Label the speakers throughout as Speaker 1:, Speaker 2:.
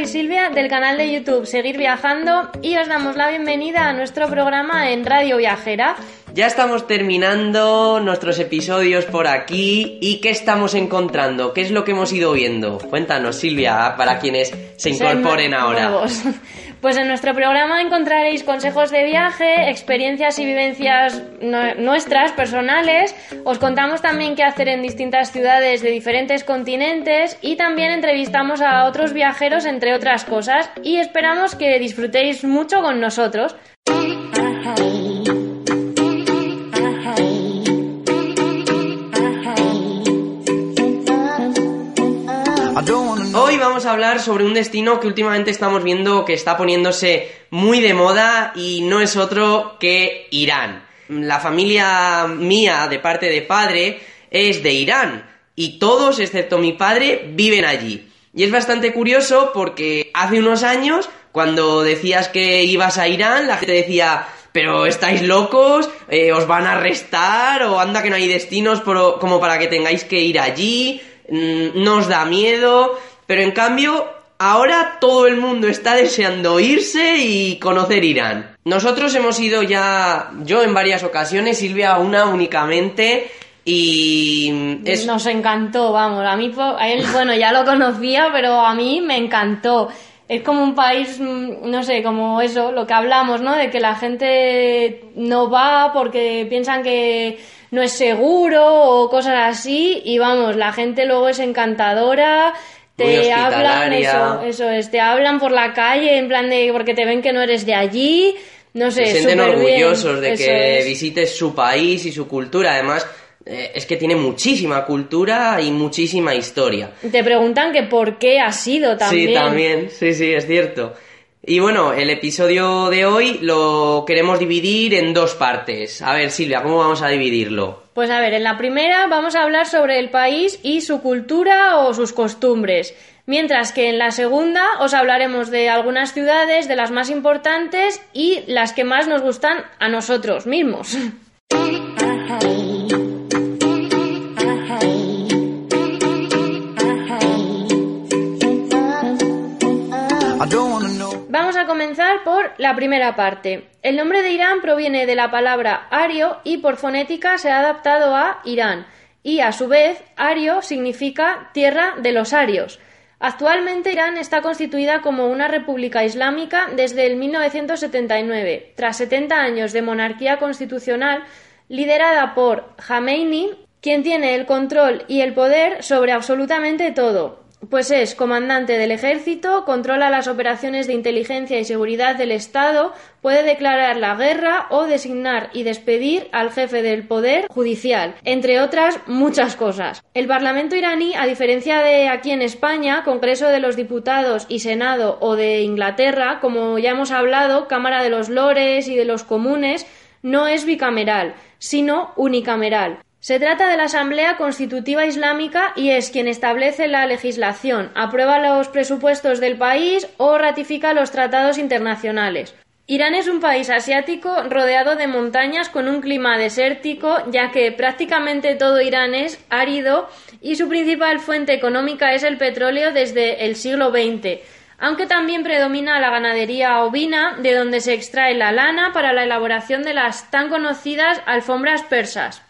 Speaker 1: y Silvia del canal de YouTube Seguir Viajando y os damos la bienvenida a nuestro programa en Radio Viajera.
Speaker 2: Ya estamos terminando nuestros episodios por aquí y ¿qué estamos encontrando? ¿Qué es lo que hemos ido viendo? Cuéntanos, Silvia, para quienes se incorporen
Speaker 1: Ser
Speaker 2: ahora.
Speaker 1: nuevos. Pues en nuestro programa encontraréis consejos de viaje, experiencias y vivencias nuestras, personales. Os contamos también qué hacer en distintas ciudades de diferentes continentes y también entrevistamos a otros viajeros, entre otras cosas. Y esperamos que disfrutéis mucho con nosotros.
Speaker 2: A hablar sobre un destino que últimamente estamos viendo que está poniéndose muy de moda y no es otro que Irán. La familia mía de parte de padre es de Irán y todos, excepto mi padre, viven allí. Y es bastante curioso porque hace unos años, cuando decías que ibas a Irán, la gente decía, pero estáis locos, Eh, os van a arrestar o anda que no hay destinos por- como para que tengáis que ir allí, Mm, no os da miedo, pero en cambio ahora todo el mundo está deseando irse y conocer Irán. Nosotros hemos ido ya, yo en varias ocasiones, Silvia una únicamente y es...
Speaker 1: Nos encantó, vamos. A mí, a él, bueno, ya lo conocía, pero a mí me encantó. Es como un país, mm, no sé, como eso, lo que hablamos, ¿no? De que la gente no va porque piensan que no es seguro o cosas así. Y vamos, la gente luego es encantadora. Te hablan, eso, eso es, te hablan por la calle en plan de porque te ven que no eres de allí. No sé,
Speaker 2: se sienten orgullosos de que
Speaker 1: es.
Speaker 2: visites su país y su cultura. Además, eh, es que tiene muchísima cultura y muchísima historia.
Speaker 1: Te preguntan que por qué has ido también.
Speaker 2: Sí, también, sí, sí, es cierto. Y bueno, el episodio de hoy lo queremos dividir en dos partes. A ver, Silvia, ¿cómo vamos a dividirlo?
Speaker 1: Pues a ver, en la primera vamos a hablar sobre el país y su cultura o sus costumbres. Mientras que en la segunda os hablaremos de algunas ciudades, de las más importantes y las que más nos gustan a nosotros mismos. Vamos a comenzar por la primera parte. El nombre de Irán proviene de la palabra ario y por fonética se ha adaptado a Irán. Y a su vez, ario significa tierra de los arios. Actualmente Irán está constituida como una república islámica desde el 1979, tras 70 años de monarquía constitucional liderada por Jameini, quien tiene el control y el poder sobre absolutamente todo, pues es comandante del ejército, controla las operaciones de inteligencia y seguridad del Estado, puede declarar la guerra o designar y despedir al jefe del poder judicial, entre otras muchas cosas. El Parlamento iraní, a diferencia de aquí en España, Congreso de los Diputados y Senado o de Inglaterra, como ya hemos hablado, Cámara de los Lores y de los Comunes, no es bicameral, sino unicameral. Se trata de la Asamblea Constitutiva Islámica y es quien establece la legislación, aprueba los presupuestos del país o ratifica los tratados internacionales. Irán es un país asiático rodeado de montañas con un clima desértico, ya que prácticamente todo Irán es árido y su principal fuente económica es el petróleo desde el siglo XX, aunque también predomina la ganadería ovina, de donde se extrae la lana para la elaboración de las tan conocidas alfombras persas.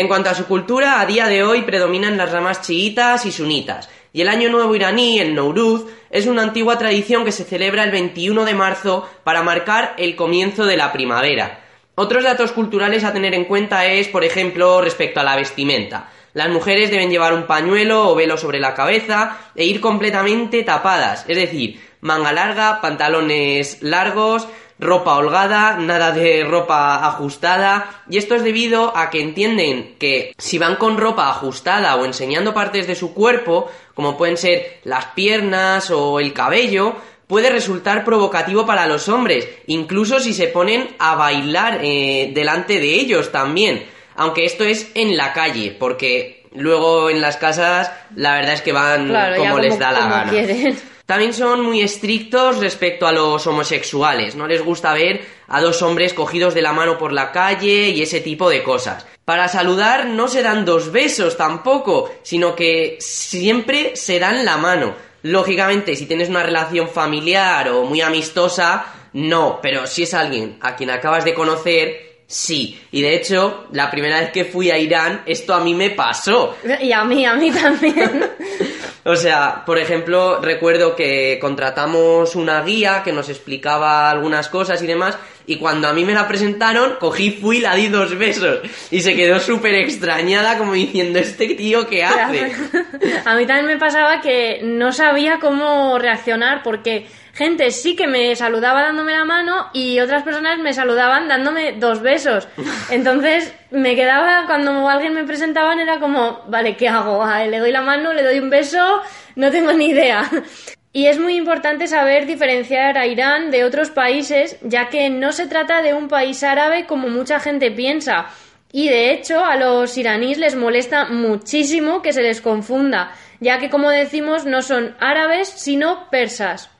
Speaker 2: En cuanto a su cultura, a día de hoy predominan las ramas chiitas y sunitas, y el Año Nuevo iraní, el Nowruz, es una antigua tradición que se celebra el 21 de marzo para marcar el comienzo de la primavera. Otros datos culturales a tener en cuenta es, por ejemplo, respecto a la vestimenta. Las mujeres deben llevar un pañuelo o velo sobre la cabeza e ir completamente tapadas, es decir, manga larga, pantalones largos, ropa holgada, nada de ropa ajustada, y esto es debido a que entienden que si van con ropa ajustada o enseñando partes de su cuerpo, como pueden ser las piernas o el cabello, puede resultar provocativo para los hombres, incluso si se ponen a bailar eh, delante de ellos también, aunque esto es en la calle, porque luego en las casas la verdad es que van como, les da la gana. También son muy estrictos respecto a los homosexuales. No les gusta ver a dos hombres cogidos de la mano por la calle y ese tipo de cosas. Para saludar no se dan dos besos tampoco, sino que siempre se dan la mano. Lógicamente, si tienes una relación familiar o muy amistosa, no, pero si es alguien a quien acabas de conocer, sí. Y de hecho, la primera vez que fui a Irán, esto a mí me pasó.
Speaker 1: Y a mí, a mí también.
Speaker 2: O sea, por ejemplo, recuerdo que contratamos una guía que nos explicaba algunas cosas y demás, y cuando a mí me la presentaron, cogí, fui y la di dos besos. Y se quedó súper extrañada, como diciendo, ¿este tío qué hace?
Speaker 1: a mí también me pasaba que no sabía cómo reaccionar, porque gente sí que me saludaba dándome la mano y otras personas me saludaban dándome dos besos. Entonces me quedaba, cuando alguien me presentaban, era como, vale, ¿qué hago? le doy la mano, le doy un beso, no tengo ni idea. Y es muy importante saber diferenciar a Irán de otros países, ya que no se trata de un país árabe como mucha gente piensa. Y de hecho, a los iraníes les molesta muchísimo que se les confunda, ya que como decimos no son árabes, sino persas.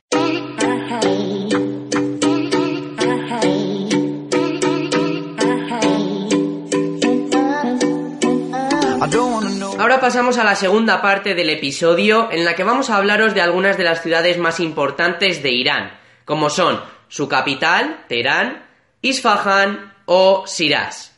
Speaker 2: Ahora pasamos a la segunda parte del episodio en la que vamos a hablaros de algunas de las ciudades más importantes de Irán, como son su capital, Teherán, Isfahan o Shiraz.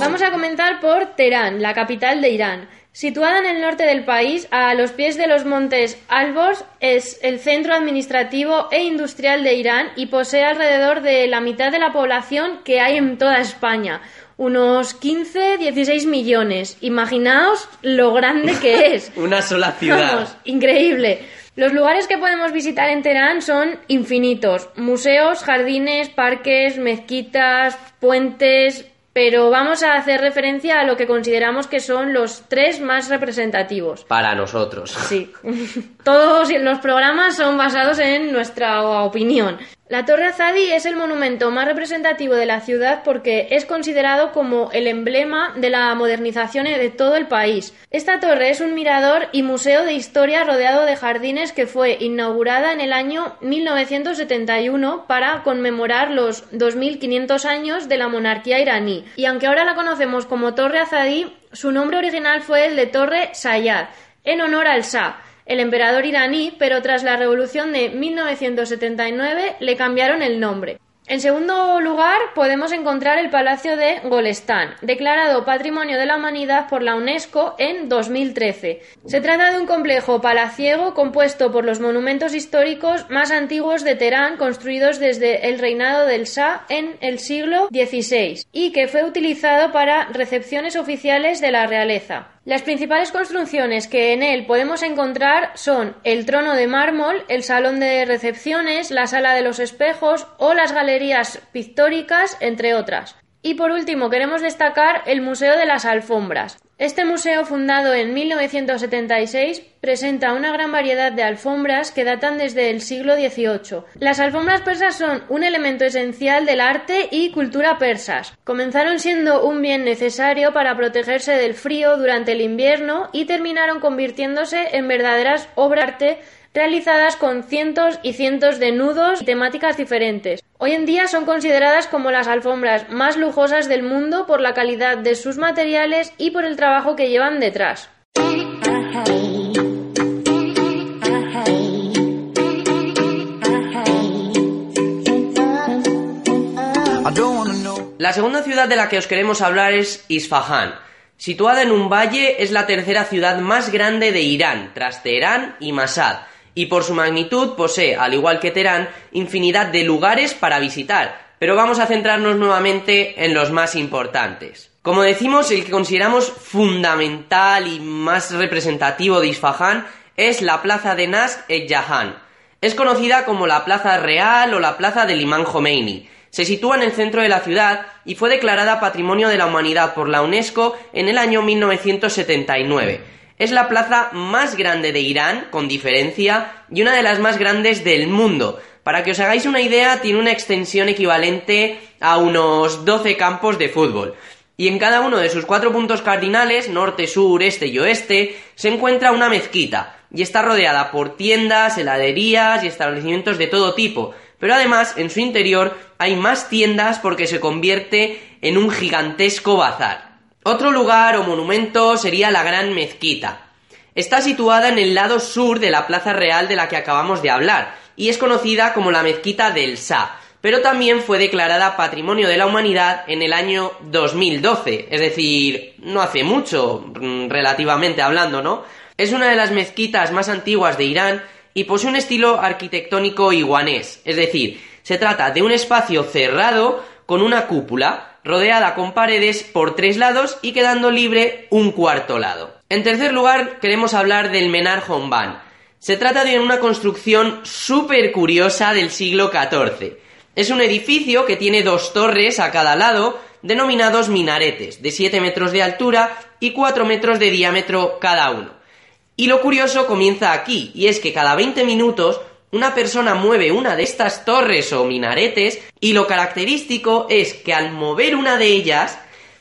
Speaker 1: Vamos a comenzar por Teherán, la capital de Irán. Situada en el norte del país, a los pies de los montes Albors, es el centro administrativo e industrial de Irán y posee alrededor de la mitad de la población que hay en toda España, unos 15-16 millones. Imaginaos lo grande que es.
Speaker 2: Una sola ciudad.
Speaker 1: Vamos, increíble. Los lugares que podemos visitar en Teherán son infinitos. Museos, jardines, parques, mezquitas, puentes, pero vamos a hacer referencia a lo que consideramos que son los tres más representativos.
Speaker 2: Para nosotros.
Speaker 1: Sí. Todos los programas son basados en nuestra opinión. La Torre Azadi es el monumento más representativo de la ciudad porque es considerado como el emblema de la modernización de todo el país. Esta torre es un mirador y museo de historia rodeado de jardines que fue inaugurada en el año 1971 para conmemorar los 2500 años de la monarquía iraní. Y aunque ahora la conocemos como Torre Azadi, su nombre original fue el de Torre Sayyad, en honor al Shah el emperador iraní, pero tras la revolución de 1979 le cambiaron el nombre. En segundo lugar, podemos encontrar el Palacio de Golestán, declarado Patrimonio de la Humanidad por la UNESCO en 2013. Se trata de un complejo palaciego compuesto por los monumentos históricos más antiguos de Teherán construidos desde el reinado del Shah en el siglo XVI y que fue utilizado para recepciones oficiales de la realeza. Las principales construcciones que en él podemos encontrar son el trono de mármol, el salón de recepciones, la sala de los espejos o las galerías pictóricas, entre otras. Y por último, queremos destacar el Museo de las Alfombras. Este museo, fundado en 1976, presenta una gran variedad de alfombras que datan desde el siglo XVIII. Las alfombras persas son un elemento esencial del arte y cultura persas. Comenzaron siendo un bien necesario para protegerse del frío durante el invierno y terminaron convirtiéndose en verdaderas obras de arte realizadas con cientos y cientos de nudos y temáticas diferentes. Hoy en día son consideradas como las alfombras más lujosas del mundo por la calidad de sus materiales y por el trabajo que llevan detrás.
Speaker 2: La segunda ciudad de la que os queremos hablar es Isfahan. Situada en un valle, es la tercera ciudad más grande de Irán, tras Teherán y Masad, y por su magnitud posee, al igual que Teherán, infinidad de lugares para visitar, pero vamos a centrarnos nuevamente en los más importantes. Como decimos, el que consideramos fundamental y más representativo de Isfahan es la plaza de Nasr e Jahan. Es conocida como la Plaza Real o la Plaza del Imán Khomeini. Se sitúa en el centro de la ciudad y fue declarada Patrimonio de la Humanidad por la UNESCO en el año 1979. Es la plaza más grande de Irán, con diferencia, y una de las más grandes del mundo. Para que os hagáis una idea, tiene una extensión equivalente a unos 12 campos de fútbol y en cada uno de sus cuatro puntos cardinales, norte, sur, este y oeste, se encuentra una mezquita, y está rodeada por tiendas, heladerías y establecimientos de todo tipo, pero además en su interior hay más tiendas porque se convierte en un gigantesco bazar. Otro lugar o monumento sería la Gran Mezquita. Está situada en el lado sur de la Plaza Real de la que acabamos de hablar, y es conocida como la Mezquita del Sa pero también fue declarada Patrimonio de la Humanidad en el año 2012, es decir, no hace mucho, mm, relativamente hablando, ¿no? Es una de las mezquitas más antiguas de Irán y posee un estilo arquitectónico iguanés, es decir, se trata de un espacio cerrado con una cúpula, rodeada con paredes por tres lados y quedando libre un cuarto lado. En tercer lugar, queremos hablar del Menar Honban. Se trata de una construcción súper curiosa del siglo XIV es un edificio que tiene dos torres a cada lado, denominados minaretes, de 7 metros de altura y 4 metros de diámetro cada uno. Y lo curioso comienza aquí, y es que cada 20 minutos una persona mueve una de estas torres o minaretes, y lo característico es que al mover una de ellas,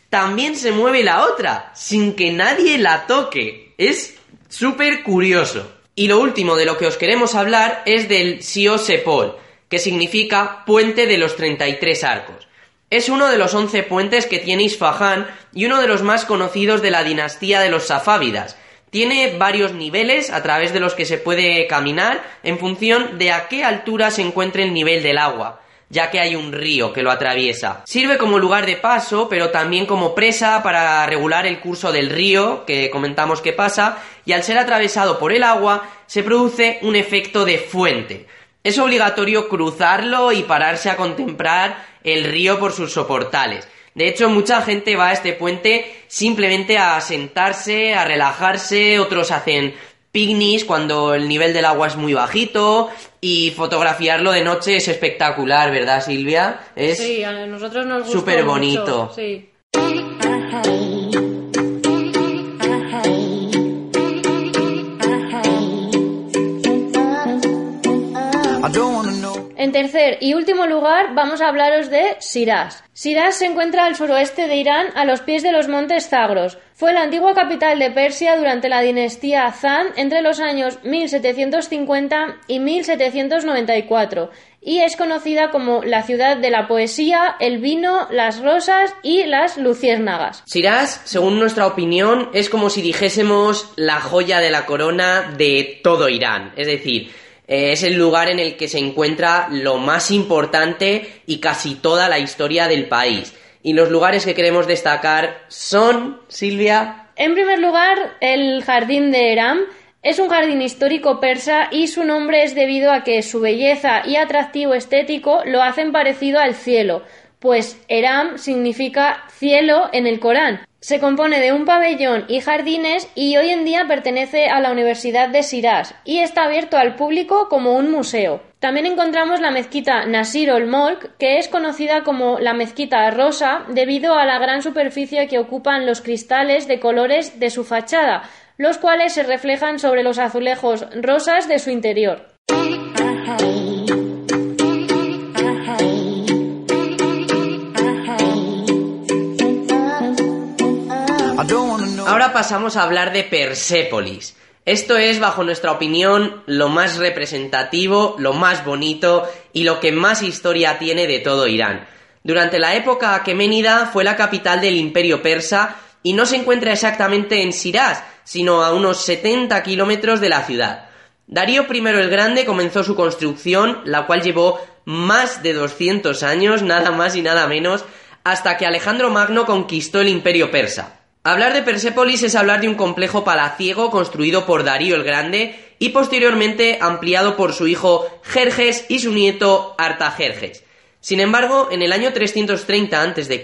Speaker 2: también se mueve la otra, sin que nadie la toque. Es súper curioso. Y lo último de lo que os queremos hablar es del Siosepol que significa Puente de los 33 Arcos. Es uno de los 11 puentes que tiene Isfahan y uno de los más conocidos de la dinastía de los Safávidas. Tiene varios niveles a través de los que se puede caminar en función de a qué altura se encuentre el nivel del agua ya que hay un río que lo atraviesa. Sirve como lugar de paso, pero también como presa para regular el curso del río, que comentamos que pasa, y al ser atravesado por el agua, se produce un efecto de fuente es obligatorio cruzarlo y pararse a contemplar el río por sus soportales. De hecho, mucha gente va a este puente simplemente a sentarse, a relajarse, otros hacen picnics cuando el nivel del agua es muy bajito y fotografiarlo de noche es espectacular, ¿verdad, Silvia? Es
Speaker 1: sí, a nosotros nos gusta
Speaker 2: súper bonito.
Speaker 1: Sí. En tercer y último lugar, vamos a hablaros de Shiraz. Shiraz se encuentra al suroeste de Irán, a los pies de los montes Zagros. Fue la antigua capital de Persia durante la dinastía Zan entre los años 1750 y 1794 y es conocida como la ciudad de la poesía, el vino, las rosas y las luciérnagas.
Speaker 2: Shiraz, según nuestra opinión, es como si dijésemos la joya de la corona de todo Irán, es decir, eh, es el lugar en el que se encuentra lo más importante y casi toda la historia del país. Y los lugares que queremos destacar son, Silvia.
Speaker 1: En primer lugar, el Jardín de Eram. Es un jardín histórico persa y su nombre es debido a que su belleza y atractivo estético lo hacen parecido al cielo, pues Eram significa cielo en el Corán. Se compone de un pabellón y jardines y hoy en día pertenece a la Universidad de Shiraz y está abierto al público como un museo. También encontramos la mezquita Nasir ol Molk, que es conocida como la mezquita rosa debido a la gran superficie que ocupan los cristales de colores de su fachada, los cuales se reflejan sobre los azulejos rosas de su interior.
Speaker 2: Ahora pasamos a hablar de Persépolis. Esto es, bajo nuestra opinión, lo más representativo, lo más bonito y lo que más historia tiene de todo Irán. Durante la época aqueménida fue la capital del imperio persa y no se encuentra exactamente en Shiraz, sino a unos 70 kilómetros de la ciudad. Darío I el Grande comenzó su construcción, la cual llevó más de 200 años, nada más y nada menos, hasta que Alejandro Magno conquistó el imperio persa. Hablar de Persépolis es hablar de un complejo palaciego construido por Darío el Grande y posteriormente ampliado por su hijo Jerjes y su nieto Artajerjes. Sin embargo, en el año 330 a.C.,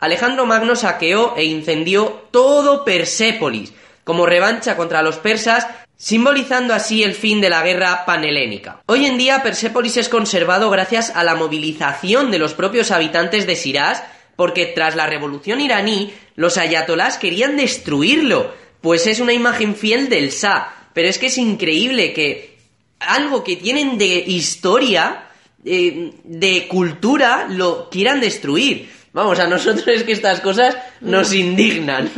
Speaker 2: Alejandro Magno saqueó e incendió todo Persépolis, como revancha contra los persas, simbolizando así el fin de la guerra panhelénica. Hoy en día Persépolis es conservado gracias a la movilización de los propios habitantes de Sirás, porque tras la revolución iraní, los ayatolás querían destruirlo, pues es una imagen fiel del Shah. Pero es que es increíble que algo que tienen de historia, eh, de cultura, lo quieran destruir. Vamos, a nosotros es que estas cosas nos indignan.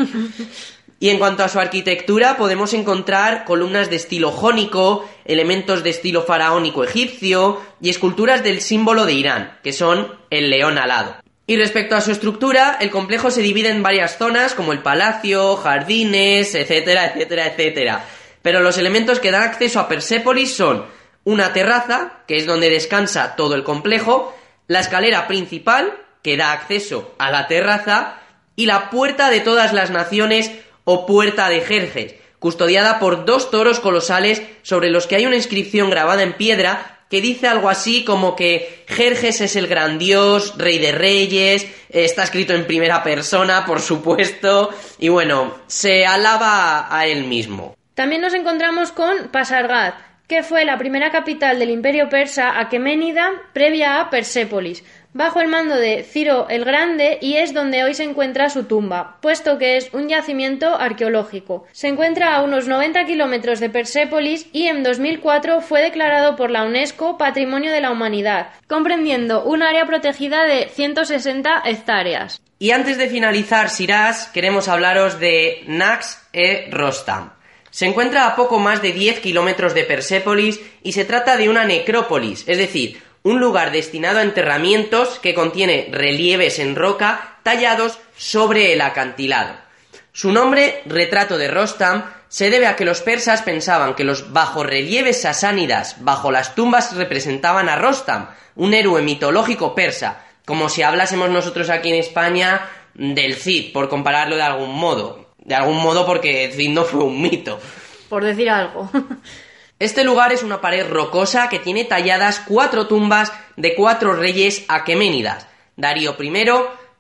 Speaker 2: Y en cuanto a su arquitectura, podemos encontrar columnas de estilo jónico, elementos de estilo faraónico egipcio y esculturas del símbolo de Irán, que son el león alado. Y respecto a su estructura, el complejo se divide en varias zonas como el palacio, jardines, etcétera, etcétera, etcétera. Pero los elementos que dan acceso a Persépolis son una terraza, que es donde descansa todo el complejo, la escalera principal, que da acceso a la terraza, y la puerta de todas las naciones o puerta de Jerjes, custodiada por dos toros colosales sobre los que hay una inscripción grabada en piedra que dice algo así como que Jerjes es el gran dios, rey de reyes, está escrito en primera persona, por supuesto, y bueno, se alaba a él mismo.
Speaker 1: También nos encontramos con Pasargad, que fue la primera capital del imperio persa aqueménida previa a Persépolis bajo el mando de Ciro el Grande y es donde hoy se encuentra su tumba, puesto que es un yacimiento arqueológico. Se encuentra a unos 90 kilómetros de Persépolis y en 2004 fue declarado por la UNESCO Patrimonio de la Humanidad, comprendiendo un área protegida de 160 hectáreas.
Speaker 2: Y antes de finalizar Sirás, queremos hablaros de Nax e Rostam. Se encuentra a poco más de 10 kilómetros de Persépolis y se trata de una necrópolis, es decir, un lugar destinado a enterramientos que contiene relieves en roca tallados sobre el acantilado. Su nombre, retrato de Rostam, se debe a que los persas pensaban que los bajorrelieves sasánidas bajo las tumbas representaban a Rostam, un héroe mitológico persa, como si hablásemos nosotros aquí en España del Cid, por compararlo de algún modo. De algún modo porque el Cid no fue un mito.
Speaker 1: Por decir algo.
Speaker 2: Este lugar es una pared rocosa que tiene talladas cuatro tumbas de cuatro reyes aqueménidas, Darío I,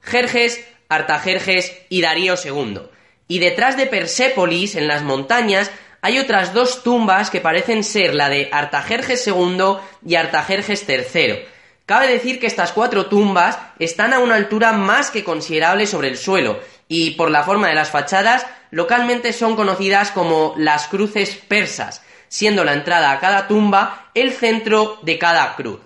Speaker 2: Jerjes, Artajerjes y Darío II. Y detrás de Persépolis, en las montañas, hay otras dos tumbas que parecen ser la de Artajerjes II y Artajerjes III. Cabe decir que estas cuatro tumbas están a una altura más que considerable sobre el suelo, y por la forma de las fachadas, localmente son conocidas como las cruces persas, siendo la entrada a cada tumba el centro de cada cruz.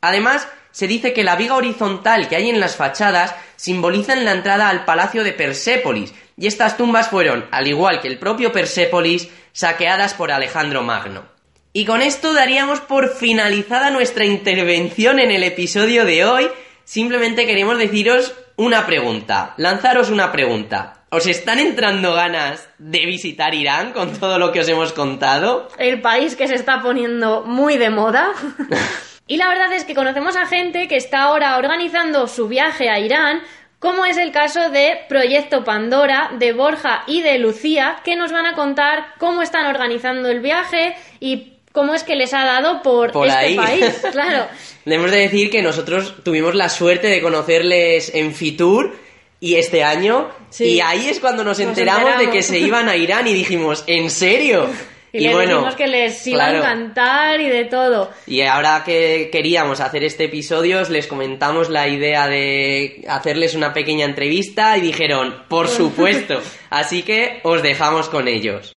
Speaker 2: Además, se dice que la viga horizontal que hay en las fachadas simbolizan la entrada al palacio de Persépolis, y estas tumbas fueron, al igual que el propio Persépolis, saqueadas por Alejandro Magno. Y con esto daríamos por finalizada nuestra intervención en el episodio de hoy. Simplemente queremos deciros una pregunta, lanzaros una pregunta. ¿Os están entrando ganas de visitar Irán con todo lo que os hemos contado?
Speaker 1: El país que se está poniendo muy de moda. y la verdad es que conocemos a gente que está ahora organizando su viaje a Irán, como es el caso de Proyecto Pandora, de Borja y de Lucía, que nos van a contar cómo están organizando el viaje y cómo es que les ha dado por, este país. Claro.
Speaker 2: Debemos de decir que nosotros tuvimos la suerte de conocerles en Fitur y este año. Y ahí es cuando nos, enteramos, de que se iban a Irán y dijimos, ¿en serio?
Speaker 1: Y, les bueno, dijimos que les iba a encantar y de todo.
Speaker 2: Y ahora que queríamos hacer este episodio, les comentamos la idea de hacerles una pequeña entrevista y dijeron, por supuesto. Así que os dejamos con ellos.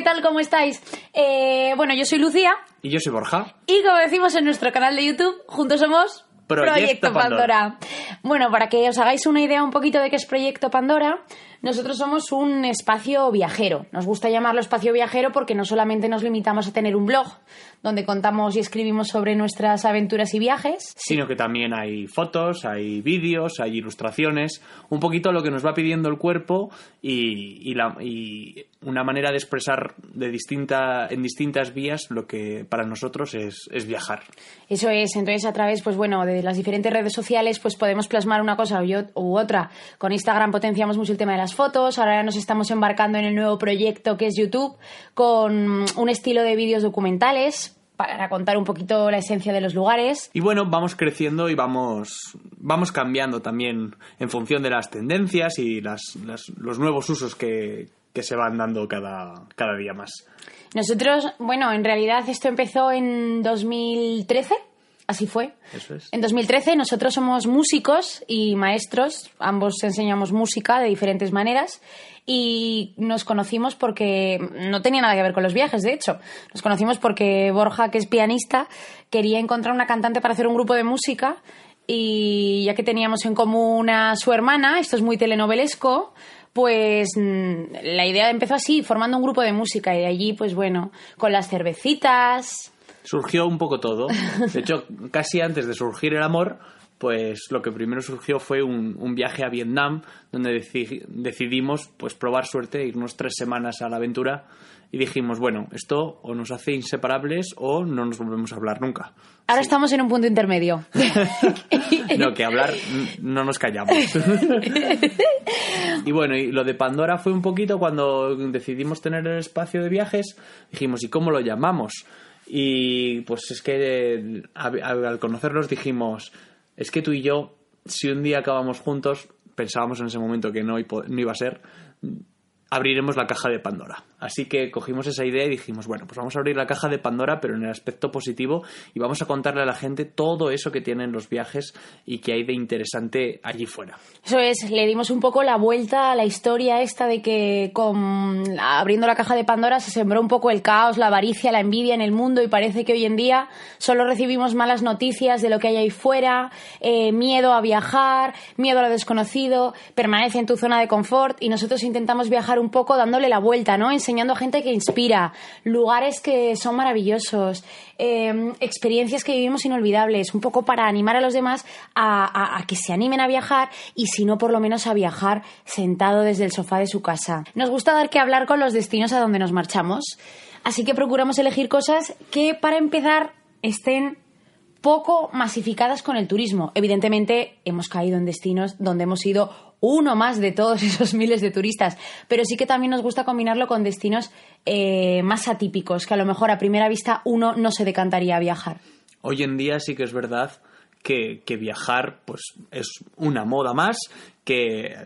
Speaker 3: ¿Qué tal? ¿Cómo estáis? Eh, bueno, yo soy Lucía.
Speaker 4: Y yo soy Borja.
Speaker 3: Y como decimos en nuestro canal de YouTube, juntos somos
Speaker 4: Proyecto, Pandora.
Speaker 3: Bueno, para que os hagáis una idea un poquito de qué es Proyecto Pandora, Nosotros somos un espacio viajero. Nos gusta llamarlo espacio viajero porque no solamente nos limitamos a tener un blog donde contamos y escribimos sobre nuestras aventuras y viajes,
Speaker 4: sino que también hay fotos, hay vídeos, hay ilustraciones, un poquito lo que nos va pidiendo el cuerpo y, una manera de expresar de distinta, en distintas vías lo que para nosotros es, es viajar.
Speaker 3: Eso es, entonces a través, pues bueno, de las diferentes redes sociales, pues podemos plasmar una cosa u otra. Con Instagram potenciamos mucho el tema de las fotos, ahora nos estamos embarcando en el nuevo proyecto que es YouTube, con un estilo de vídeos documentales para contar un poquito la esencia de los lugares.
Speaker 4: Y bueno, vamos creciendo y vamos, vamos cambiando también en función de las tendencias y las, los nuevos usos que, que se van dando cada, cada día más.
Speaker 3: Nosotros, bueno, en realidad esto empezó en 2013 Así fue.
Speaker 4: Eso es.
Speaker 3: En 2013 nosotros somos músicos y maestros, ambos enseñamos música de diferentes maneras y nos conocimos porque no tenía nada que ver con los viajes, de hecho. Nos conocimos porque Borja, que es pianista, quería encontrar una cantante para hacer un grupo de música y ya que teníamos en común a su hermana, esto es muy telenovelesco, pues mm, la idea empezó así, formando un grupo de música y de allí, pues bueno, con las cervecitas,
Speaker 4: surgió un poco todo. De hecho, casi antes de surgir el amor, pues lo que primero surgió fue un, viaje a Vietnam, donde decidimos pues probar suerte, irnos tres semanas a la aventura y dijimos, bueno, esto o nos hace inseparables o no nos volvemos a hablar nunca.
Speaker 3: Ahora estamos en un punto intermedio.
Speaker 4: no, que hablar no nos callamos. y bueno, y lo de Pandora fue un poquito cuando decidimos tener el espacio de viajes, dijimos, ¿y cómo lo llamamos? Y pues es que al conocerlos dijimos, es que tú y yo, si un día acabamos juntos, pensábamos en ese momento que no, iba a ser, abriremos la caja de Pandora. Así que cogimos esa idea y dijimos, bueno, pues vamos a abrir la caja de Pandora, pero en el aspecto positivo, y vamos a contarle a la gente todo eso que tienen los viajes y que hay de interesante allí fuera.
Speaker 3: Eso es, le dimos un poco la vuelta a la historia esta de que con abriendo la caja de Pandora se sembró un poco el caos, la avaricia, la envidia en el mundo y parece que hoy en día solo recibimos malas noticias de lo que hay ahí fuera, eh, miedo a viajar, miedo a lo desconocido, permanece en tu zona de confort y nosotros intentamos viajar un poco dándole la vuelta, ¿no? Enseñando a gente que inspira, lugares que son maravillosos, em, experiencias que vivimos inolvidables, un poco para animar a los demás a, que se animen a viajar y si no, por lo menos a viajar sentado desde el sofá de su casa. Nos gusta dar que hablar con los destinos a donde nos marchamos, así que procuramos elegir cosas que, para empezar, estén poco masificadas con el turismo. Evidentemente, hemos caído en destinos donde hemos ido uno más de todos esos miles de turistas, pero sí que también nos gusta combinarlo con destinos eh, más atípicos, que a lo mejor a primera vista uno no se decantaría a viajar.
Speaker 4: Hoy en día sí que es verdad que, que viajar pues es una moda más, que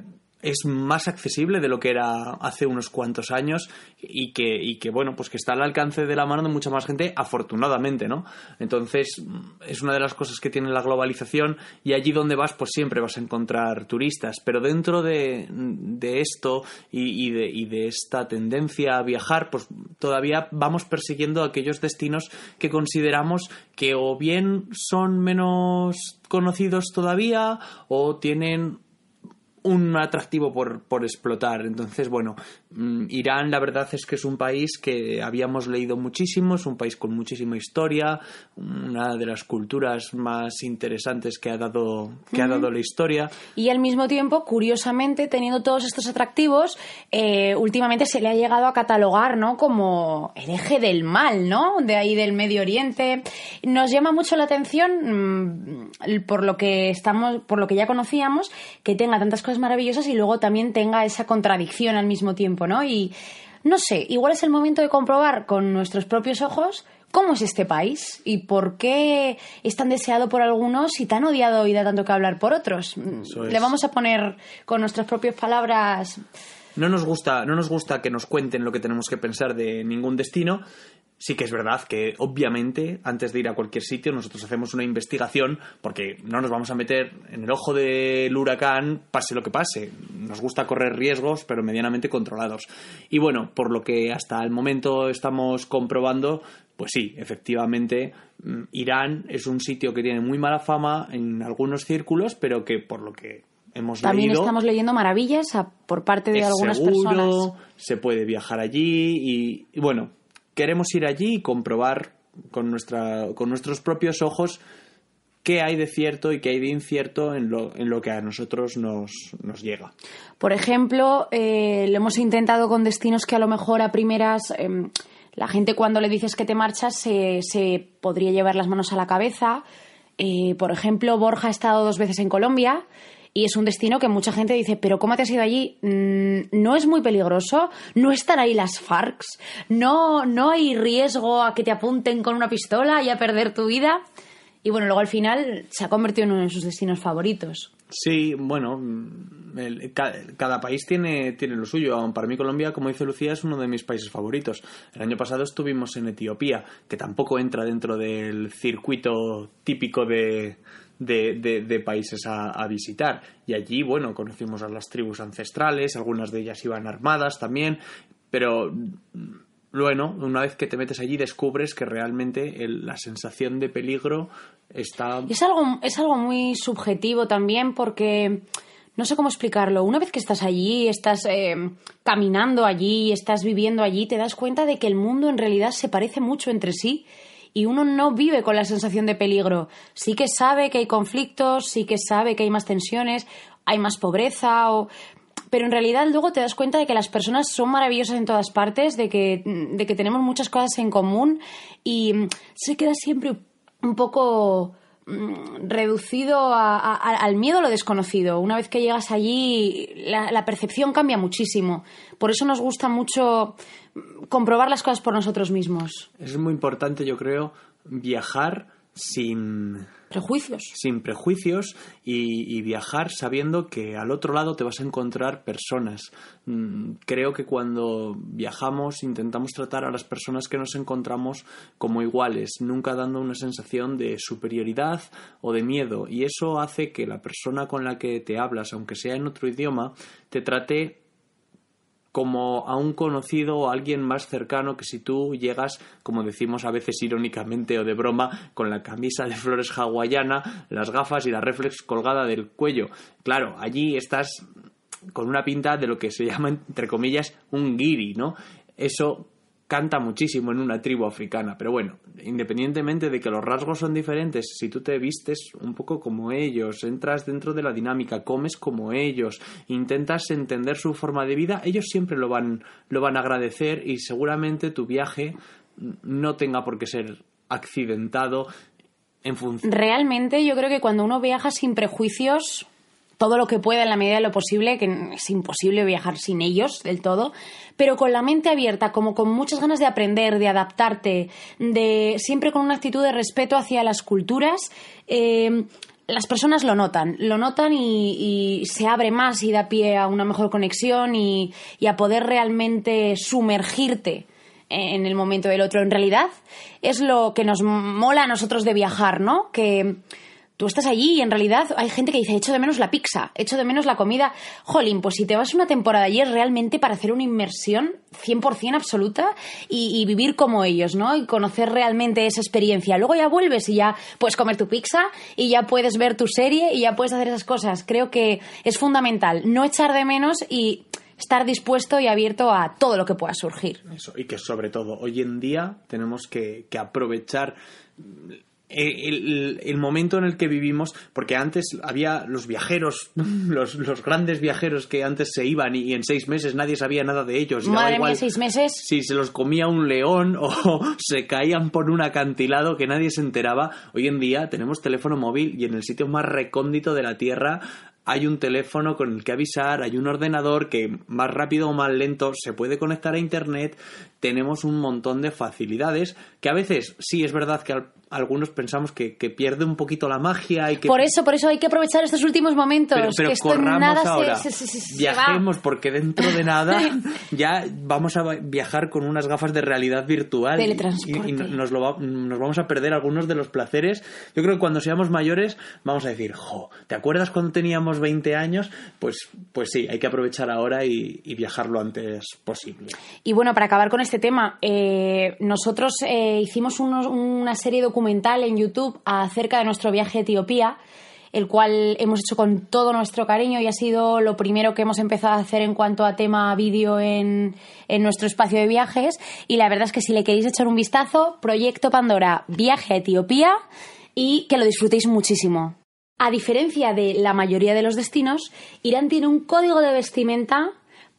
Speaker 4: es más accesible de lo que era hace unos cuantos años y que, bueno, pues que está al alcance de la mano de mucha más gente, afortunadamente, ¿no? Entonces, es una de las cosas que tiene la globalización y allí donde vas, pues siempre vas a encontrar turistas. Pero dentro de, de esto y, de, y de esta tendencia a viajar, pues todavía vamos persiguiendo aquellos destinos que consideramos que o bien son menos conocidos todavía o tienen un atractivo por, por, explotar. Entonces, bueno, mm, Irán la verdad es que es un país que habíamos leído muchísimo, es un país con muchísima historia, una de las culturas más interesantes que ha dado, que ha dado la historia.
Speaker 3: Y al mismo tiempo, curiosamente, teniendo todos estos atractivos, eh, últimamente se le ha llegado a catalogar ¿no? como el eje del mal, ¿no? De ahí del Medio Oriente. Nos llama mucho la atención, mm, por lo que estamos, por lo que ya conocíamos, que tenga tantas cosas maravillosas y luego también tenga esa contradicción al mismo tiempo, ¿no? Y no sé, igual es el momento de comprobar con nuestros propios ojos cómo es este país y por qué es tan deseado por algunos y tan odiado y da tanto que hablar por otros. Le vamos a poner con nuestras propias palabras.
Speaker 4: No nos gusta, no nos gusta que nos cuenten lo que tenemos que pensar de ningún destino, sí que es verdad que obviamente antes de ir a cualquier sitio nosotros hacemos una investigación porque no nos vamos a meter en el ojo del huracán pase lo que pase. Nos gusta correr riesgos pero medianamente controlados. Y bueno, por lo que hasta el momento estamos comprobando, pues sí, efectivamente mm, Irán es un sitio que tiene muy mala fama en algunos círculos pero que por lo que hemos
Speaker 3: También
Speaker 4: leído.
Speaker 3: estamos leyendo maravillas por parte de
Speaker 4: es
Speaker 3: algunas
Speaker 4: seguro,
Speaker 3: personas.
Speaker 4: Se puede viajar allí y, y bueno, queremos ir allí y comprobar con, nuestra, con nuestros propios ojos qué hay de cierto y qué hay de incierto en lo, en lo que a nosotros nos, nos llega.
Speaker 3: Por ejemplo, eh, lo hemos intentado con destinos que a lo mejor a primeras eh, la gente cuando le dices que te marchas se, se podría llevar las manos a la cabeza. Eh, por ejemplo, Borja ha estado dos veces en Colombia y es un destino que mucha gente dice, pero ¿cómo te has ido allí? Mm, no es muy peligroso, no están ahí las FARCs, no, no hay riesgo a que te apunten con una pistola y a perder tu vida. Y bueno, luego al final se ha convertido en uno de sus destinos favoritos.
Speaker 4: Sí, bueno, el, cada, cada, país tiene, tiene lo suyo. Para mí Colombia, como dice Lucía, es uno de mis países favoritos. El año pasado estuvimos en Etiopía, que tampoco entra dentro del circuito típico de, de, de, de países a, a, visitar. Y allí, bueno, conocimos a las tribus ancestrales, algunas de ellas iban armadas también, pero bueno, una vez que te metes allí descubres que realmente la sensación de peligro está...
Speaker 3: Es algo, es algo muy subjetivo también porque... No sé cómo explicarlo. Una vez que estás allí, estás eh, caminando allí, estás viviendo allí, te das cuenta de que el mundo en realidad se parece mucho entre sí y uno no vive con la sensación de peligro. Sí que sabe que hay conflictos, sí que sabe que hay más tensiones, hay más pobreza, o... pero en realidad luego te das cuenta de que las personas son maravillosas en todas partes, de que, de que tenemos muchas cosas en común y se queda siempre un poco mm, reducido al miedo a lo desconocido. Una vez que llegas allí, la percepción cambia muchísimo. Por eso nos gusta mucho comprobar las cosas por nosotros mismos.
Speaker 4: Es muy importante, yo creo, viajar sin
Speaker 3: prejuicios.
Speaker 4: Sin prejuicios y, y, viajar sabiendo que al otro lado te vas a encontrar personas. Mm, creo que cuando viajamos intentamos tratar a las personas que nos encontramos como iguales, nunca dando una sensación de superioridad o de miedo. Y eso hace que la persona con la que te hablas, aunque sea en otro idioma, te trate como a un conocido o a alguien más cercano que si tú llegas, como decimos a veces irónicamente o de broma, con la camisa de flores hawaiana, las gafas y la reflex colgada del cuello. Claro, allí estás con una pinta de lo que se llama, entre comillas, un guiri, ¿no? Eso canta muchísimo en una tribu africana, pero bueno, independientemente de que los rasgos son diferentes, si tú te vistes un poco como ellos, entras dentro de la dinámica, comes como ellos, intentas entender su forma de vida, ellos siempre lo van, lo van a agradecer y seguramente tu viaje no tenga por qué ser accidentado en función.
Speaker 3: Realmente yo creo que cuando uno viaja sin prejuicios, todo lo que pueda en la medida de lo posible, que es imposible viajar sin ellos del todo, pero con la mente abierta, como con muchas ganas de aprender, de adaptarte, de siempre con una actitud de respeto hacia las culturas. Eh, las personas lo notan, lo notan y, se abre más y da pie a una mejor conexión y, y a poder realmente sumergirte en el momento del otro. En realidad es lo que nos mola a nosotros de viajar, ¿no? Que tú estás allí y en realidad hay gente que dice, echo de menos la pizza, echo de menos la comida. Jolín, pues si te vas una temporada allí es realmente para hacer una inmersión 100% absoluta y, vivir como ellos, ¿no? Y conocer realmente esa experiencia. Luego ya vuelves y ya puedes comer tu pizza y ya puedes ver tu serie y ya puedes hacer esas cosas. Creo que es fundamental no echar de menos y estar dispuesto y abierto a todo lo que pueda surgir.
Speaker 4: Eso, y que sobre todo hoy en día tenemos que aprovechar el, el, momento en el que vivimos, porque antes había los viajeros, los, los grandes viajeros que antes se iban y, y, en seis meses nadie sabía nada de ellos.
Speaker 3: Madre igual mía, seis meses.
Speaker 4: Si se los comía un león o se caían por un acantilado que nadie se enteraba. Hoy en día tenemos teléfono móvil y en el sitio más recóndito de la Tierra hay un teléfono con el que avisar, hay un ordenador que más rápido o más lento se puede conectar a Internet, tenemos un montón de facilidades que a veces sí es verdad que al, algunos pensamos que, que, pierde un poquito la magia y que...
Speaker 3: Por eso, por eso hay que aprovechar estos últimos momentos.
Speaker 4: Pero, pero
Speaker 3: que
Speaker 4: corramos
Speaker 3: nada
Speaker 4: ahora,
Speaker 3: se, se, se,
Speaker 4: viajemos porque dentro de nada ya vamos a viajar con unas gafas de realidad virtual y, y nos, lo va, nos vamos a perder algunos de los placeres. Yo creo que cuando seamos mayores vamos a decir, jo, ¿te acuerdas cuando teníamos 20 años? Pues, pues sí, hay que aprovechar ahora y, y viajar lo antes posible.
Speaker 3: Y bueno, para acabar con este tema, eh, nosotros eh, hicimos unos, una serie documental en YouTube acerca de nuestro viaje a Etiopía. el cual hemos hecho con todo nuestro cariño y ha sido lo primero que hemos empezado a hacer en cuanto a tema vídeo en, en nuestro espacio de viajes. Y la verdad es que si le queréis echar un vistazo, Proyecto Pandora, viaje a Etiopía y que lo disfrutéis muchísimo. A diferencia de la mayoría de los destinos, Irán tiene un código de vestimenta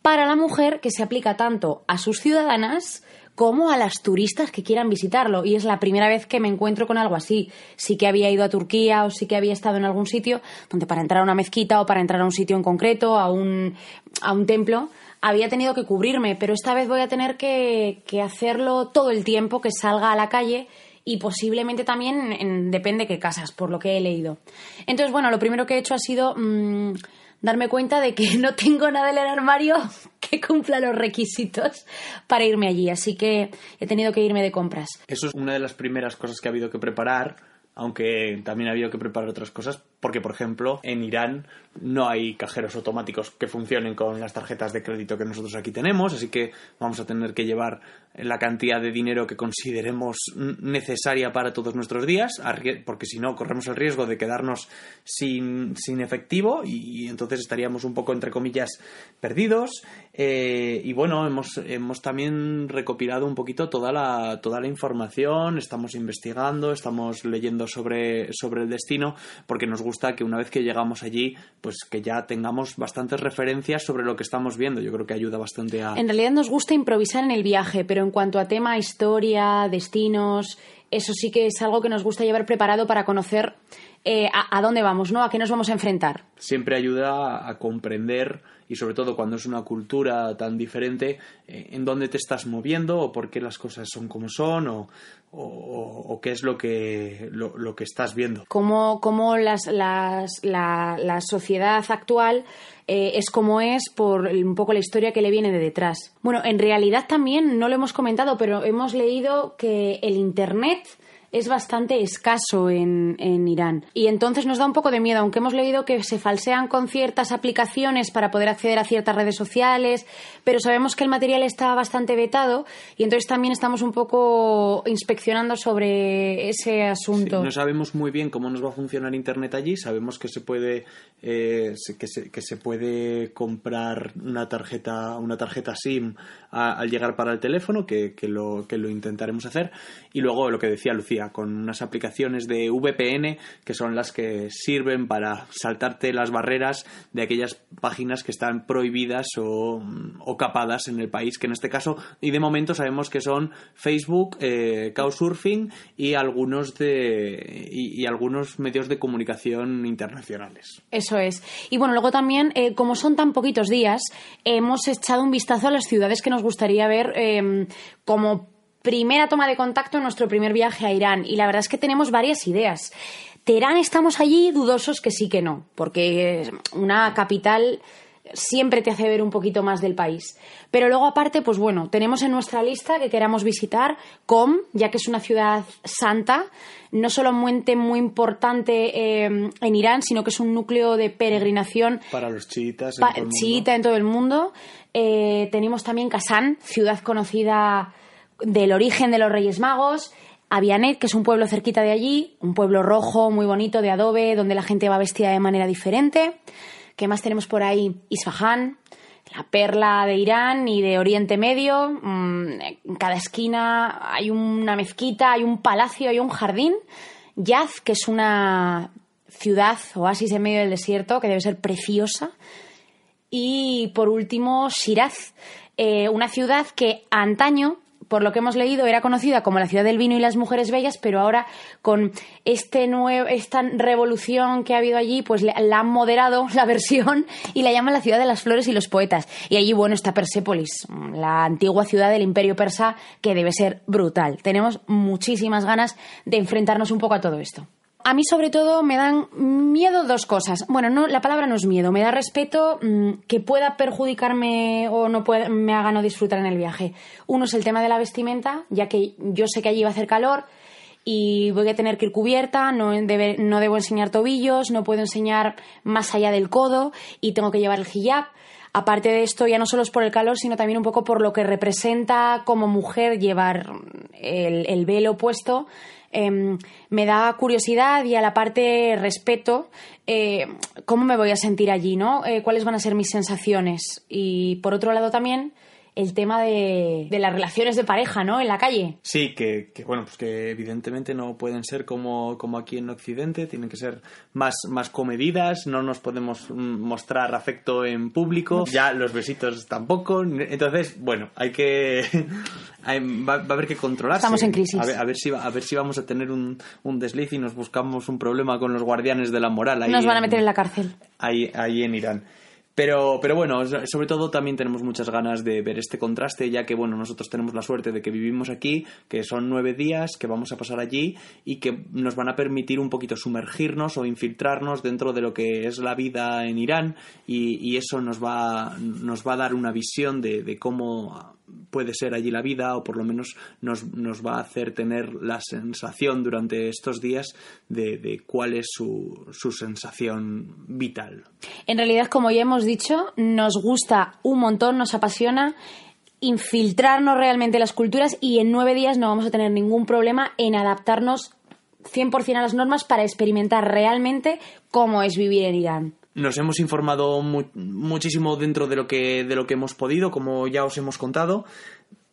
Speaker 3: para la mujer que se aplica tanto a sus ciudadanas como a las turistas que quieran visitarlo. Y es la primera vez que me encuentro con algo así. Sí que había ido a Turquía o sí que había estado en algún sitio donde para entrar a una mezquita o para entrar a un sitio en concreto, a un, a un templo, había tenido que cubrirme, pero esta vez voy a tener que, hacerlo todo el tiempo, que salga a la calle y posiblemente también en, depende qué casas, por lo que he leído. Entonces, bueno, lo primero que he hecho ha sido mm, darme cuenta de que no tengo nada en el armario que cumpla los requisitos para irme allí, así que he tenido que irme de compras.
Speaker 4: Eso es una de las primeras cosas que ha habido que preparar aunque también ha habido que preparar otras cosas, porque por ejemplo en Irán no hay cajeros automáticos que funcionen con las tarjetas de crédito que nosotros aquí tenemos, así que vamos a tener que llevar la cantidad de dinero que consideremos necesaria para todos nuestros días, porque si no corremos el riesgo de quedarnos sin, sin efectivo y, entonces estaríamos un poco entre comillas perdidos. Eh, y bueno, hemos, hemos también recopilado un poquito toda la, toda la información, estamos investigando, estamos leyendo sobre, sobre el destino, porque nos gusta que una vez que llegamos allí, pues que ya tengamos bastantes referencias sobre lo que estamos viendo. Yo creo que ayuda bastante a...
Speaker 3: En realidad nos gusta improvisar en el viaje, pero en cuanto a tema historia, destinos, eso sí que es algo que nos gusta llevar preparado para conocer eh, a, dónde vamos, ¿no? A qué nos vamos a enfrentar.
Speaker 4: Siempre ayuda a comprender y sobre todo cuando es una cultura tan diferente, eh, en dónde te estás moviendo o por qué las cosas son como son o, o, qué es lo que, lo, que estás viendo.
Speaker 3: Cómo, cómo las, las, la, la, sociedad actual eh, es como es por un poco la historia que le viene de detrás. Bueno, en realidad también, no lo hemos comentado, pero hemos leído que el Internet es bastante escaso en, en, Irán. Y entonces nos da un poco de miedo, aunque hemos leído que se falsean con ciertas aplicaciones para poder acceder a ciertas redes sociales, pero sabemos que el material está bastante vetado y entonces también estamos un poco inspeccionando sobre ese asunto.
Speaker 4: no sabemos muy bien cómo nos va a funcionar Internet allí, sabemos que se puede, eh, que, se, que se puede comprar una tarjeta, una tarjeta SIM al llegar para el teléfono, que, que, lo, que lo intentaremos hacer. Y luego lo que decía Lucía, con unas aplicaciones de VPN que son las que sirven para saltarte las barreras de aquellas páginas que están prohibidas o, capadas en el país, que en este caso, y de momento sabemos que son Facebook, eh, Couchsurfing y algunos de y, algunos medios de comunicación internacionales.
Speaker 3: Eso es. Y bueno, luego también, eh, como son tan poquitos días, hemos echado un vistazo a las ciudades que nos gustaría ver eh, como primera toma de contacto en nuestro primer viaje a Irán y la verdad es que tenemos varias ideas. Teherán estamos allí dudosos que sí que no, porque una capital siempre te hace ver un poquito más del país. Pero luego aparte, pues bueno, tenemos en nuestra lista que queramos visitar Com, ya que es una ciudad santa, no solo un muy importante eh, en Irán, sino que es un núcleo de peregrinación
Speaker 4: para los chiitas en, todo, el
Speaker 3: mundo. en todo el mundo. Eh, tenemos también Kazán, ciudad conocida del origen de los Reyes Magos. Avianet, que es un pueblo cerquita de allí, un pueblo rojo, muy bonito, de adobe, donde la gente va vestida de manera diferente. ¿Qué más tenemos por ahí? Isfahan, la perla de Irán y de Oriente Medio. Mm, en cada esquina hay una mezquita, hay un palacio, hay un jardín. Yaz, que es una ciudad, oasis en medio del desierto, que debe ser preciosa. Y por último, Shiraz, eh, una ciudad que antaño por lo que hemos leído, era conocida como la ciudad del vino y las mujeres bellas, pero ahora con este nuevo, esta revolución que ha habido allí, pues la han moderado la versión y la llaman la ciudad de las flores y los poetas. Y allí, bueno, está Persépolis, la antigua ciudad del imperio persa, que debe ser brutal. Tenemos muchísimas ganas de enfrentarnos un poco a todo esto a mí sobre todo me dan miedo dos cosas. Bueno, no, la palabra no es miedo, me da respeto mm, que pueda perjudicarme o no me haga no disfrutar en el viaje. Uno es el tema de la vestimenta, ya que yo sé que allí va a hacer calor y voy a tener que ir cubierta, no, debo enseñar tobillos, no puedo enseñar más allá del codo y tengo que llevar el hijab. Aparte de esto, ya no solo es por el calor, sino también un poco por lo que representa como mujer llevar el velo puesto em, me da curiosidad y a la parte respeto eh, cómo me voy a sentir allí, ¿no? Eh, cuáles van a ser mis sensaciones. Y por otro lado también el tema de, las relaciones de pareja, ¿no? En la calle.
Speaker 4: Sí, que, bueno, pues que evidentemente no pueden ser como, como aquí en Occidente, tienen que ser más, más comedidas, no nos podemos mostrar afecto en público, ya los besitos tampoco, entonces, bueno, hay que... va, a haber que controlarse.
Speaker 3: Estamos en crisis.
Speaker 4: A ver, si, a ver si vamos a tener un, un desliz y nos buscamos un problema con los guardianes de la moral.
Speaker 3: Ahí nos van a meter en la cárcel.
Speaker 4: Ahí, ahí en Irán. Pero, pero bueno, sobre todo también tenemos muchas ganas de ver este contraste, ya que bueno, nosotros tenemos la suerte de que vivimos aquí, que son nueve días que vamos a pasar allí y que nos van a permitir un poquito sumergirnos o infiltrarnos dentro de lo que es la vida en Irán y, eso nos va, nos va a dar una visión de, de cómo puede ser allí la vida o por lo menos nos, nos va a hacer tener la sensación durante estos días de, cuál es su, su, sensación vital.
Speaker 3: En realidad, como ya hemos dicho, nos gusta un montón, nos apasiona infiltrarnos realmente en las culturas y en nueve días no vamos a tener ningún problema en adaptarnos 100% a las normas para experimentar realmente cómo es vivir en Irán.
Speaker 4: Nos hemos informado muchísimo dentro de lo, que, de lo que hemos podido, como ya os hemos contado.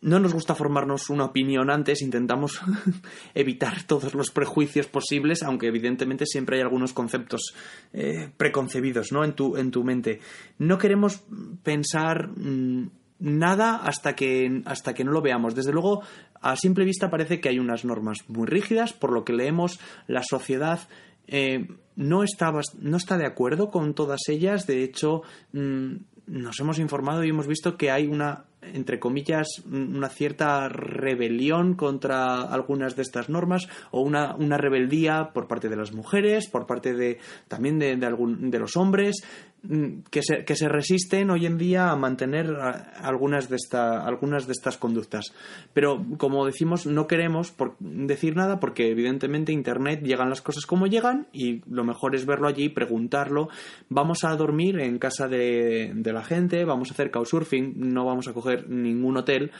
Speaker 4: No nos gusta formarnos una opinión antes, intentamos evitar todos los prejuicios posibles, aunque evidentemente siempre hay algunos conceptos eh, preconcebidos ¿no? en, tu, en tu mente. No queremos pensar mm, nada hasta que, hasta que no lo veamos. Desde luego, a simple vista parece que hay unas normas muy rígidas, por lo que leemos, la sociedad eh, no, está, no está de acuerdo con todas ellas. De hecho, mm, nos hemos informado y hemos visto que hay una, entre comillas, una cierta rebelión contra algunas de estas normas o una, una rebeldía por parte de las mujeres, por parte de también de, de, algún, de los hombres. Mm, que se, que se resisten hoy en día a mantener algunas de, esta, algunas de estas conductas. Pero, como decimos, no queremos decir nada porque, evidentemente, Internet llegan las cosas como llegan y lo mejor es verlo allí, preguntarlo. Vamos a dormir en casa de, de la gente, vamos a hacer couchsurfing, no vamos a coger ningún hotel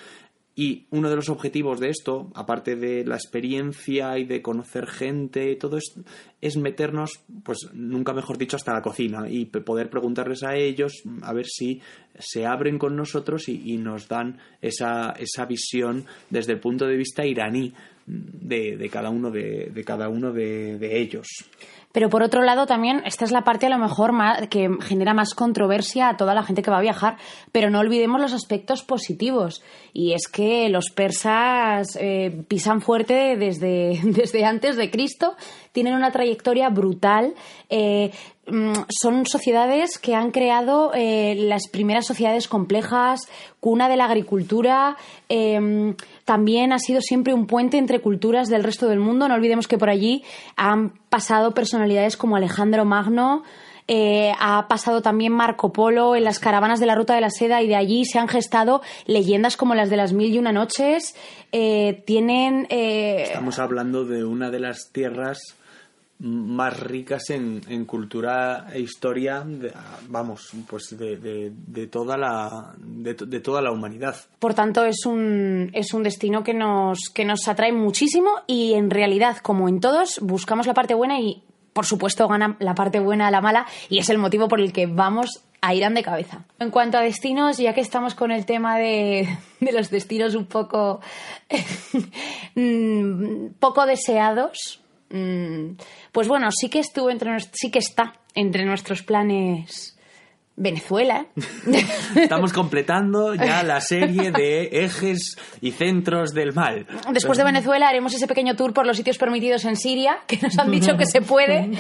Speaker 4: y uno de los objetivos de esto, aparte de la experiencia y de conocer gente y todo esto, es meternos, pues nunca mejor dicho, hasta la cocina y poder preguntarles a ellos a ver si se abren con nosotros y, nos dan esa, esa visión desde el punto de vista iraní de, cada uno de, cada uno de ellos.
Speaker 3: Pero por otro lado también, esta es la parte a lo mejor que genera más controversia a toda la gente que va a viajar, pero no olvidemos los aspectos positivos. Y es que los persas eh, pisan fuerte desde, desde antes de Cristo, tienen una trayectoria brutal. Eh, mm, son sociedades que han creado eh, las primeras sociedades complejas, cuna de la agricultura. También ha sido siempre un puente entre culturas del resto del mundo. No olvidemos que por allí han pasado personalidades como Alejandro Magno, eh, ha pasado también Marco Polo en las caravanas de la Ruta de la Seda y de allí se han gestado leyendas como las de las Mil y Una Noches. Eh, tienen.
Speaker 4: Eh, Estamos hablando de una de las tierras más ricas en, cultura e historia, vamos, pues de, de, toda la de, toda la humanidad.
Speaker 3: Por tanto, es un, es un destino que nos, que nos atrae muchísimo y en realidad, como en todos, buscamos la parte buena y por supuesto gana la parte buena a la mala y es el motivo por el que vamos a Irán de cabeza. En cuanto a destinos, ya que estamos con el tema de, de los destinos un poco mm, poco deseados, pues bueno, sí que estuvo entre sí que está entre nuestros planes Venezuela.
Speaker 4: Estamos completando ya la serie de ejes y centros del mal.
Speaker 3: Después de Venezuela haremos ese pequeño tour por los sitios permitidos en Siria, que nos han dicho que se puede.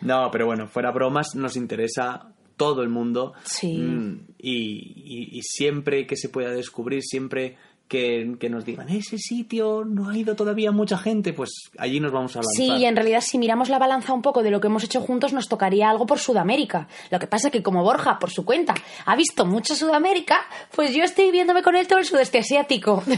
Speaker 4: No, pero bueno, fuera bromas, nos interesa todo el mundo.
Speaker 3: Sí.
Speaker 4: Mm, y, siempre que se pueda descubrir, siempre que, nos digan, ese sitio no ha ido todavía mucha gente, pues allí nos vamos a lanzar.
Speaker 3: Sí, y en realidad si miramos la balanza un poco de lo que hemos hecho juntos, nos tocaría algo por Sudamérica. Lo que pasa es que como Borja, por su cuenta, ha visto mucho Sudamérica, pues yo estoy viéndome con él todo el sudeste asiático.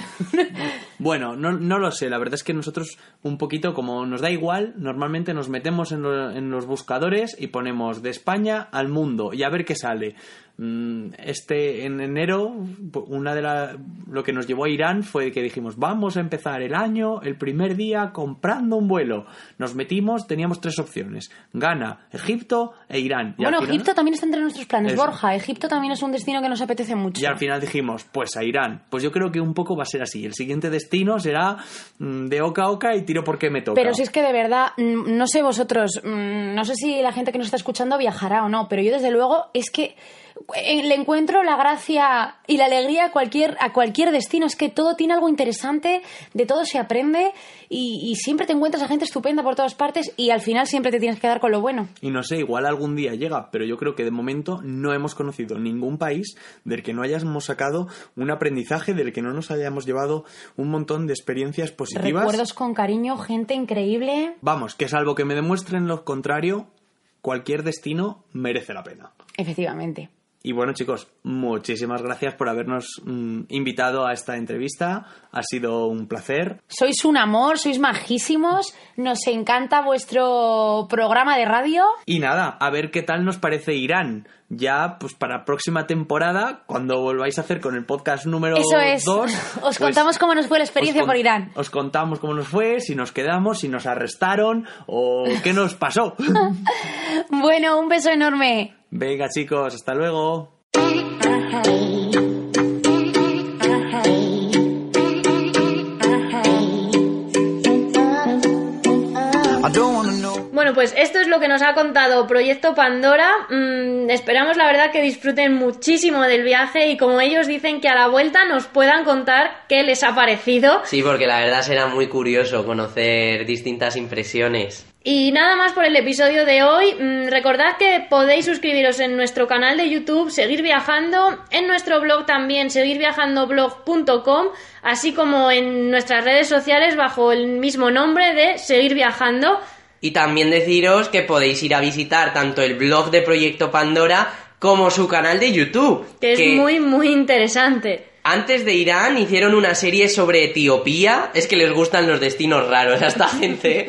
Speaker 4: Bueno, no, no lo sé. La verdad es que nosotros, un poquito, como nos da igual, normalmente nos metemos en, en los buscadores y ponemos de España al mundo y a ver qué sale. Mm, este en enero una de la, lo que nos llevó a Irán fue que dijimos vamos a empezar el año el primer día comprando un vuelo nos metimos teníamos tres opciones Ghana Egipto e Irán.
Speaker 3: Bueno Egipto también está entre nuestros planes Borja. Egipto también es un destino que nos apetece mucho.
Speaker 4: Y al final dijimos pues a Irán pues yo creo que un poco va a ser así. El siguiente destino será mm, de oca a oca y tiro porque me toca.
Speaker 3: Pero si es que de verdad mm, no sé vosotros no sé si la gente que nos está escuchando viajará o no pero yo desde luego es que le encuentro la gracia y la alegría a cualquier, a cualquier destino. Es que todo tiene algo interesante, de todo se aprende y, siempre te encuentras a gente estupenda por todas partes y al final siempre te tienes que quedar con lo bueno.
Speaker 4: Y no sé, igual algún día llega, pero yo creo que de momento no hemos conocido ningún país del que no hayamos sacado un aprendizaje, del que no nos hayamos llevado un montón de experiencias positivas.
Speaker 3: Recuerdos con cariño, gente increíble.
Speaker 4: Vamos, que salvo que me demuestren lo contrario, cualquier destino merece la pena.
Speaker 3: Efectivamente.
Speaker 4: Y bueno, chicos, muchísimas gracias por habernos mm, invitado a esta entrevista. Ha sido un placer.
Speaker 3: Sois un amor, sois majísimos. Nos encanta vuestro programa de radio.
Speaker 4: Y nada, a ver qué tal nos parece Irán. Ya, pues para próxima temporada, cuando volváis a hacer con el podcast número 2. Eso es.
Speaker 3: os pues contamos cómo nos fue la experiencia por Irán.
Speaker 4: Os contamos cómo nos fue, si nos quedamos, si nos arrestaron o qué nos pasó.
Speaker 3: bueno, un beso enorme.
Speaker 4: Venga chicos, hasta luego.
Speaker 1: Bueno, pues esto es lo que nos ha contado Proyecto Pandora. Mm, esperamos, la verdad, que disfruten muchísimo del viaje y como ellos dicen que a la vuelta nos puedan contar qué les ha parecido.
Speaker 2: Sí, porque la verdad será muy curioso conocer distintas impresiones.
Speaker 1: Y nada más por el episodio de hoy. Mm, recordad que podéis suscribiros en nuestro canal de YouTube, seguir viajando, en nuestro blog también, seguirviajandoblog.com, así como en nuestras redes sociales bajo el mismo nombre de Seguir Viajando.
Speaker 2: Y también deciros que podéis ir a visitar tanto el blog de Proyecto Pandora como su canal de YouTube.
Speaker 1: Que es muy, muy interesante.
Speaker 2: Antes de Irán hicieron una serie sobre Etiopía. Es que les gustan los destinos raros a esta gente.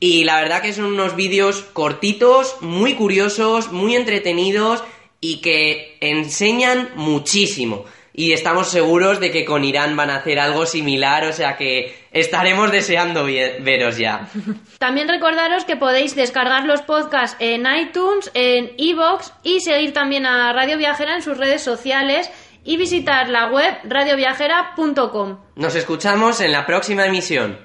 Speaker 2: Y la verdad que son unos vídeos cortitos, muy curiosos, muy entretenidos y que enseñan muchísimo. Y estamos seguros de que con Irán van a hacer algo similar, o sea que estaremos deseando veros ya.
Speaker 1: También recordaros que podéis descargar los podcasts en iTunes, en iVoox y seguir también a Radio Viajera en sus redes sociales y visitar la web radioviajera.com.
Speaker 2: Nos escuchamos en la próxima emisión.